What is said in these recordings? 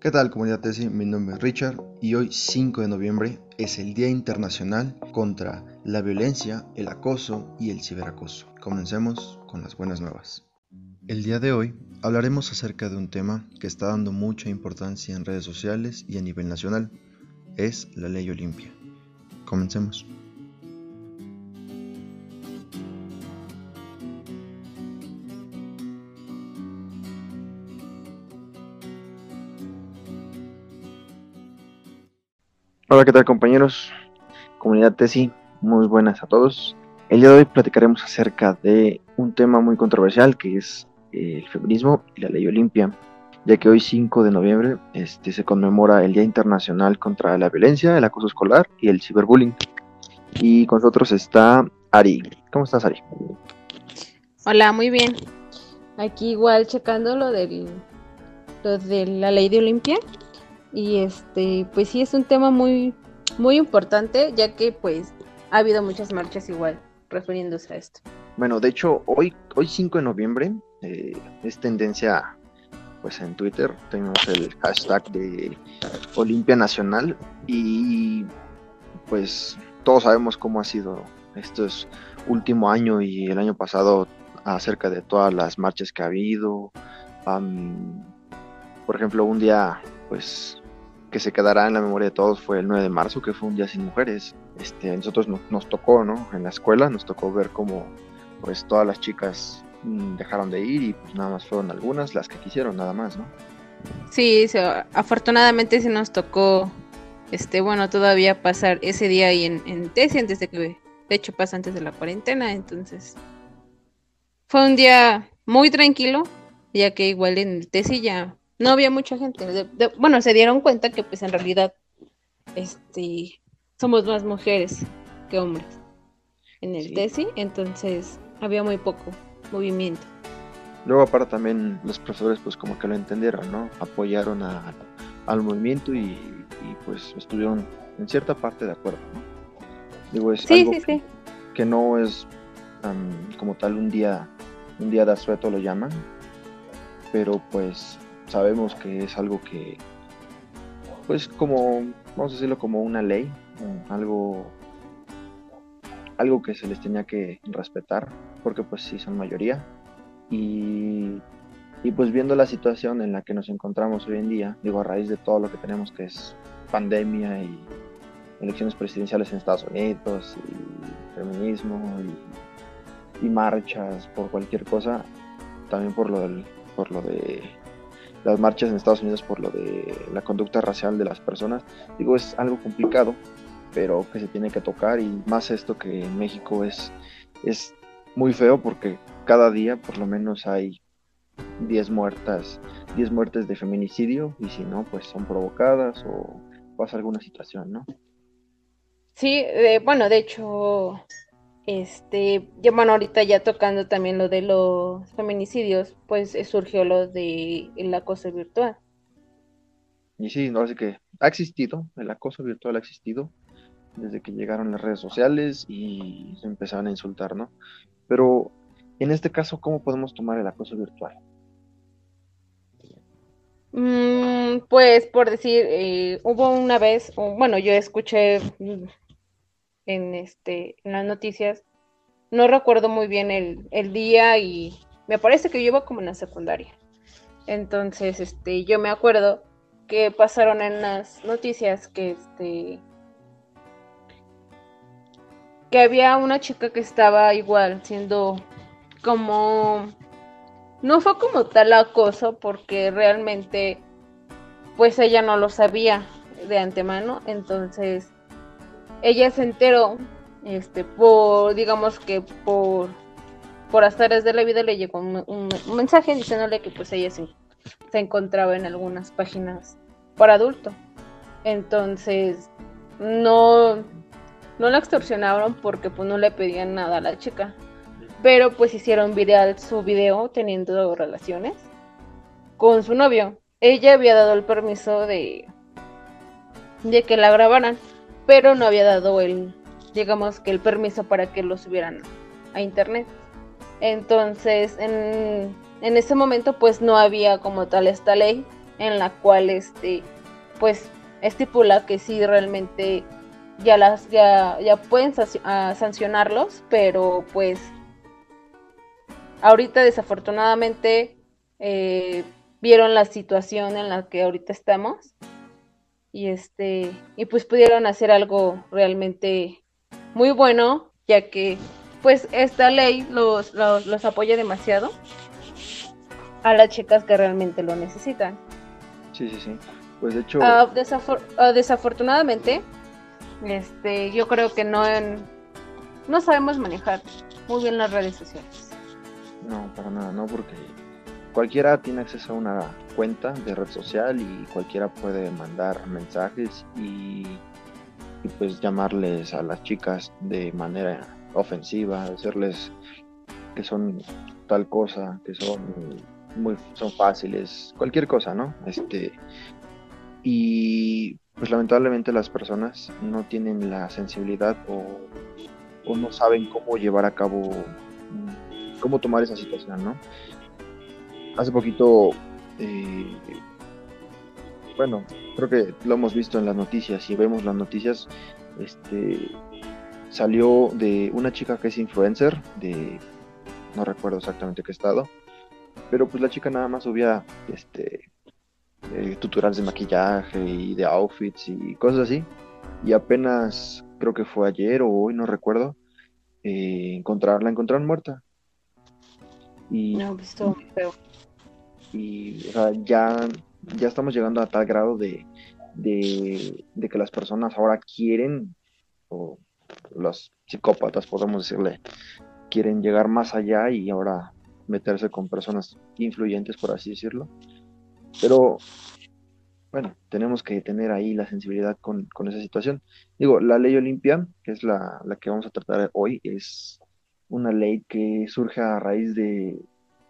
¿Qué tal comunidad Tesi? Mi nombre es Richard y hoy 5 de noviembre es el Día Internacional contra la Violencia, el Acoso y el Ciberacoso. Comencemos con las buenas nuevas. El día de hoy hablaremos acerca de un tema que está dando mucha importancia en redes sociales y a nivel nacional. Es la ley Olimpia. Comencemos. Hola, ¿qué tal compañeros? Comunidad TESI, muy buenas a todos. El día de hoy platicaremos acerca de un tema muy controversial que es el feminismo y la ley Olimpia, ya que hoy 5 de noviembre este, se conmemora el Día Internacional contra la Violencia, el Acoso Escolar y el Ciberbullying. Y con nosotros está Ari. ¿Cómo estás, Ari? Hola, muy bien. Aquí igual checando lo, del, lo de la ley de Olimpia y este, pues sí es un tema muy, muy importante, ya que pues ha habido muchas marchas igual refiriéndose a esto. Bueno, de hecho, hoy, hoy 5 de noviembre eh, es tendencia, pues en Twitter tenemos el hashtag de Olimpia Nacional y pues todos sabemos cómo ha sido estos último año y el año pasado acerca de todas las marchas que ha habido. por ejemplo, un día pues que se quedará en la memoria de todos fue el 9 de marzo, que fue un día sin mujeres. Este, a nosotros nos, tocó, ¿no? En la escuela nos tocó ver cómo pues todas las chicas mm, dejaron de ir y pues nada más fueron algunas las que quisieron, nada más, ¿no? Sí, afortunadamente sí nos tocó, este, bueno, todavía pasar ese día ahí en, en Tesi antes de que, de hecho pasa antes de la cuarentena, entonces fue un día muy tranquilo, ya que igual en el Tesi ya no había mucha gente. bueno, se dieron cuenta que pues en realidad este somos más mujeres que hombres en el TESI, entonces había muy poco movimiento. Luego aparte también los profesores pues como que lo entendieron, ¿no? Apoyaron al movimiento y, pues estuvieron en cierta parte de acuerdo, ¿no? Digo, es algo que, no es como tal un día, un día de asueto lo llaman, pero pues sabemos que es algo que, pues como, vamos a decirlo como una ley, algo, algo que se les tenía que respetar, porque pues sí son mayoría. Y, y pues viendo la situación en la que nos encontramos hoy en día, digo, a raíz de todo lo que tenemos que es pandemia y elecciones presidenciales en Estados Unidos y feminismo y, y marchas por cualquier cosa, también por lo del, por lo de las marchas en Estados Unidos por lo de la conducta racial de las personas. Digo, es algo complicado, pero que se tiene que tocar y más esto que en México es, es muy feo porque cada día por lo menos hay 10 muertas, 10 muertes de feminicidio y si no, pues son provocadas o pasa alguna situación, ¿no? Sí, bueno, de hecho, este, ya bueno, ahorita ya tocando también lo de los feminicidios, pues eh, surgió lo de el acoso virtual. Y sí, no, así que ha existido, el acoso virtual ha existido desde que llegaron las redes sociales y se empezaron a insultar, ¿no? Pero en este caso, ¿cómo podemos tomar el acoso virtual? Mm, pues por decir, eh, hubo una vez, bueno, yo escuché en este en las noticias. No recuerdo muy bien el, día y me parece que yo iba como en la secundaria. Entonces, este, yo me acuerdo que pasaron en las noticias que este que había una chica que estaba igual siendo como no fue como tal acoso porque realmente pues ella no lo sabía de antemano entonces ella se enteró, este, por, digamos que por, por azares de la vida le llegó un, mensaje diciéndole que pues ella se, se, encontraba en algunas páginas para adulto. Entonces, no, no la extorsionaron porque pues no le pedían nada a la chica. Pero pues hicieron viral su video teniendo relaciones con su novio. Ella había dado el permiso de, de que la grabaran pero no había dado el, digamos que el permiso para que lo subieran a internet. Entonces, en, ese momento, pues no había como tal esta ley. en la cual este pues estipula que sí realmente ya las ya, ya pueden sancionarlos, pero pues ahorita desafortunadamente eh, vieron la situación en la que ahorita estamos y este y pues pudieron hacer algo realmente muy bueno ya que pues esta ley los, los, apoya demasiado a las chicas que realmente lo necesitan. Sí, sí, sí. Pues de hecho... Ah, ah, desafortunadamente, este, yo creo que no, no sabemos manejar muy bien las redes sociales. No, para nada, no, porque cualquiera tiene acceso a una cuenta de red social y cualquiera puede mandar mensajes y, y pues llamarles a las chicas de manera ofensiva, decirles que son tal cosa, que son muy son fáciles, cualquier cosa, ¿no? Este y pues lamentablemente las personas no tienen la sensibilidad o, o no saben cómo llevar a cabo cómo tomar esa situación, ¿no? Hace poquito eh, bueno, creo que lo hemos visto en las noticias y vemos las noticias, este salió de una chica que es influencer, de no recuerdo exactamente qué estado, pero pues la chica nada más subía este eh, tutoriales de maquillaje y de outfits y cosas así. Y apenas creo que fue ayer o hoy, no recuerdo, eh, encontrarla, encontraron muerta. Y, no, pues Y ya, ya estamos llegando a tal grado de, de, de que las personas ahora quieren o los psicópatas, podemos decirle, quieren llegar más allá y ahora meterse con personas influyentes, por así decirlo. Pero, bueno, tenemos que tener ahí la sensibilidad con, esa situación. Digo, la ley Olimpia, que es la, la, que vamos a tratar hoy, es una ley que surge a raíz de,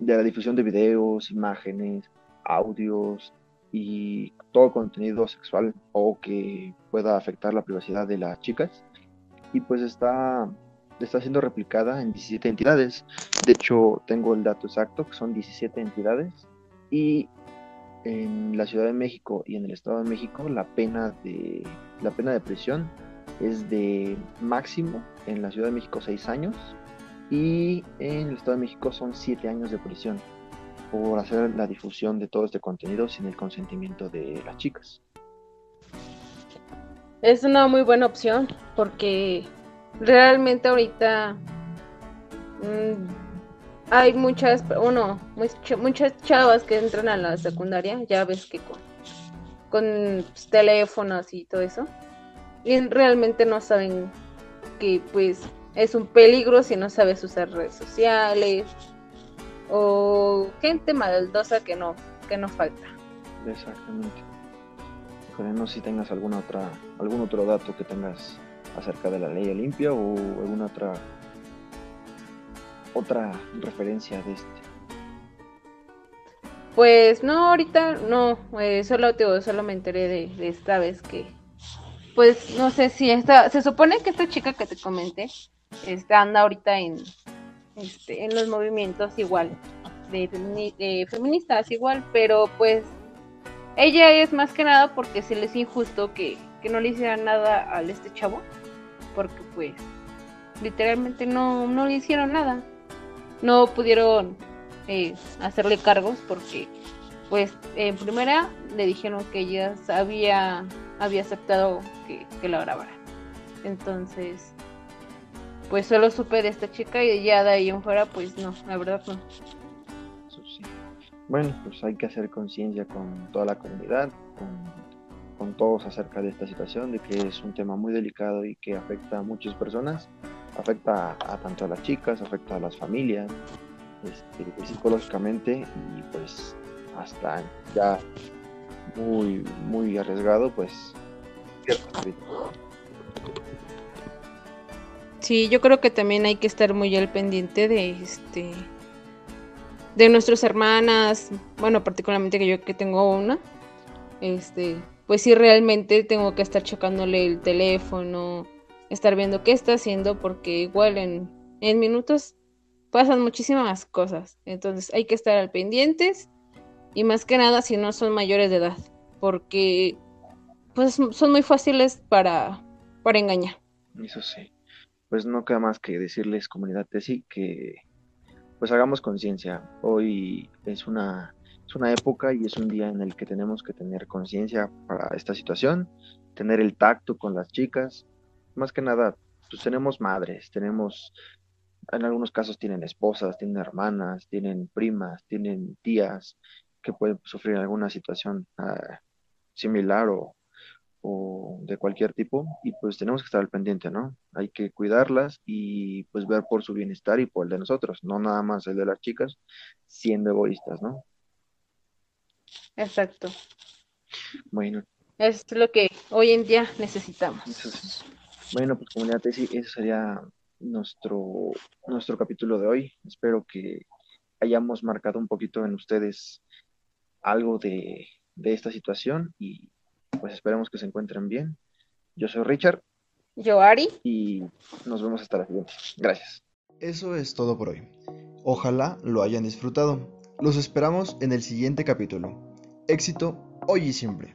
de la difusión de videos, imágenes, audios y todo contenido sexual o que pueda afectar la privacidad de las chicas y pues está, está siendo replicada en 17 entidades. De hecho, tengo el dato exacto, que son 17 entidades. Y en la Ciudad de México y en el Estado de México la pena de, la pena de prisión es de máximo en la Ciudad de México 6 años y en el Estado de México son 7 años de prisión por hacer la difusión de todo este contenido sin el consentimiento de las chicas. Es una muy buena opción porque realmente ahorita mm, hay muchas, uno, muchas chavas que entran a la secundaria, ya ves que con, con pues, teléfonos y todo eso, y realmente no saben que pues es un peligro si no sabes usar redes sociales o gente maldosa que no, que no falta. Exactamente no si tengas alguna otra, algún otro dato que tengas acerca de la ley Olimpia o alguna otra otra referencia de este. Pues no, ahorita no, eh, solo te solo me enteré de, esta vez que, pues no sé si esta, se supone que esta chica que te comenté, este, anda ahorita en, este, en los movimientos igual, de, feministas igual, pero pues ella es más que nada porque se les injusto que, no le hicieran nada a este chavo. Porque pues literalmente no, no le hicieron nada. No pudieron eh, hacerle cargos porque pues en primera le dijeron que ella había, había aceptado que, que la grabara. Entonces, pues solo supe de esta chica y ya de ahí en fuera, pues no, la verdad no. Bueno, pues hay que hacer conciencia con toda la comunidad, con, todos acerca de esta situación, de que es un tema muy delicado y que afecta a muchas personas, afecta a, tanto a las chicas, afecta a las familias, este, psicológicamente y pues hasta ya muy, muy arriesgado, pues Sí, yo creo que también hay que estar muy al pendiente de este de nuestras hermanas, bueno, particularmente que yo que tengo una, este, pues sí realmente tengo que estar checándole el teléfono, estar viendo qué está haciendo, porque igual en, en minutos pasan muchísimas cosas. Entonces hay que estar al pendientes y más que nada si no son mayores de edad, porque pues son muy fáciles para, para engañar. Eso sí. Pues no queda más que decirles, comunidad Tesi, que pues hagamos conciencia. Hoy es una, es una época y es un día en el que tenemos que tener conciencia para esta situación, tener el tacto con las chicas. Más que nada, pues tenemos madres, tenemos, en algunos casos tienen esposas, tienen hermanas, tienen primas, tienen tías que pueden sufrir alguna situación ah, similar o, o de cualquier tipo y pues tenemos que estar al pendiente, ¿no? Hay que cuidarlas y pues ver por su bienestar y por el de nosotros, no nada más el de las chicas, siendo egoístas, ¿no? Exacto. Bueno. Es lo que hoy en día necesitamos. Bueno, pues comunidad Tesi, ese sería nuestro, nuestro capítulo de hoy. Espero que hayamos marcado un poquito en ustedes algo de, de esta situación y pues esperemos que se encuentren bien. Yo soy Richard. Yo Ari. Y nos vemos hasta la siguiente. Gracias. Eso es todo por hoy. Ojalá lo hayan disfrutado. Los esperamos en el siguiente capítulo. Éxito hoy y siempre.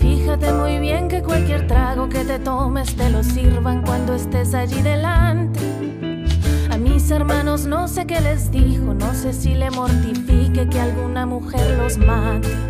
Fíjate muy bien que cualquier trago que te tomes te lo sirvan cuando estés allí delante. A mis hermanos no sé qué les dijo, no sé si le mortifique que alguna mujer los mate.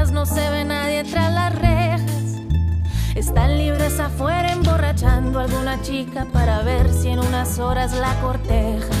no se ve nadie tras las rejas. Están libres afuera emborrachando a alguna chica para ver si en unas horas la corteja.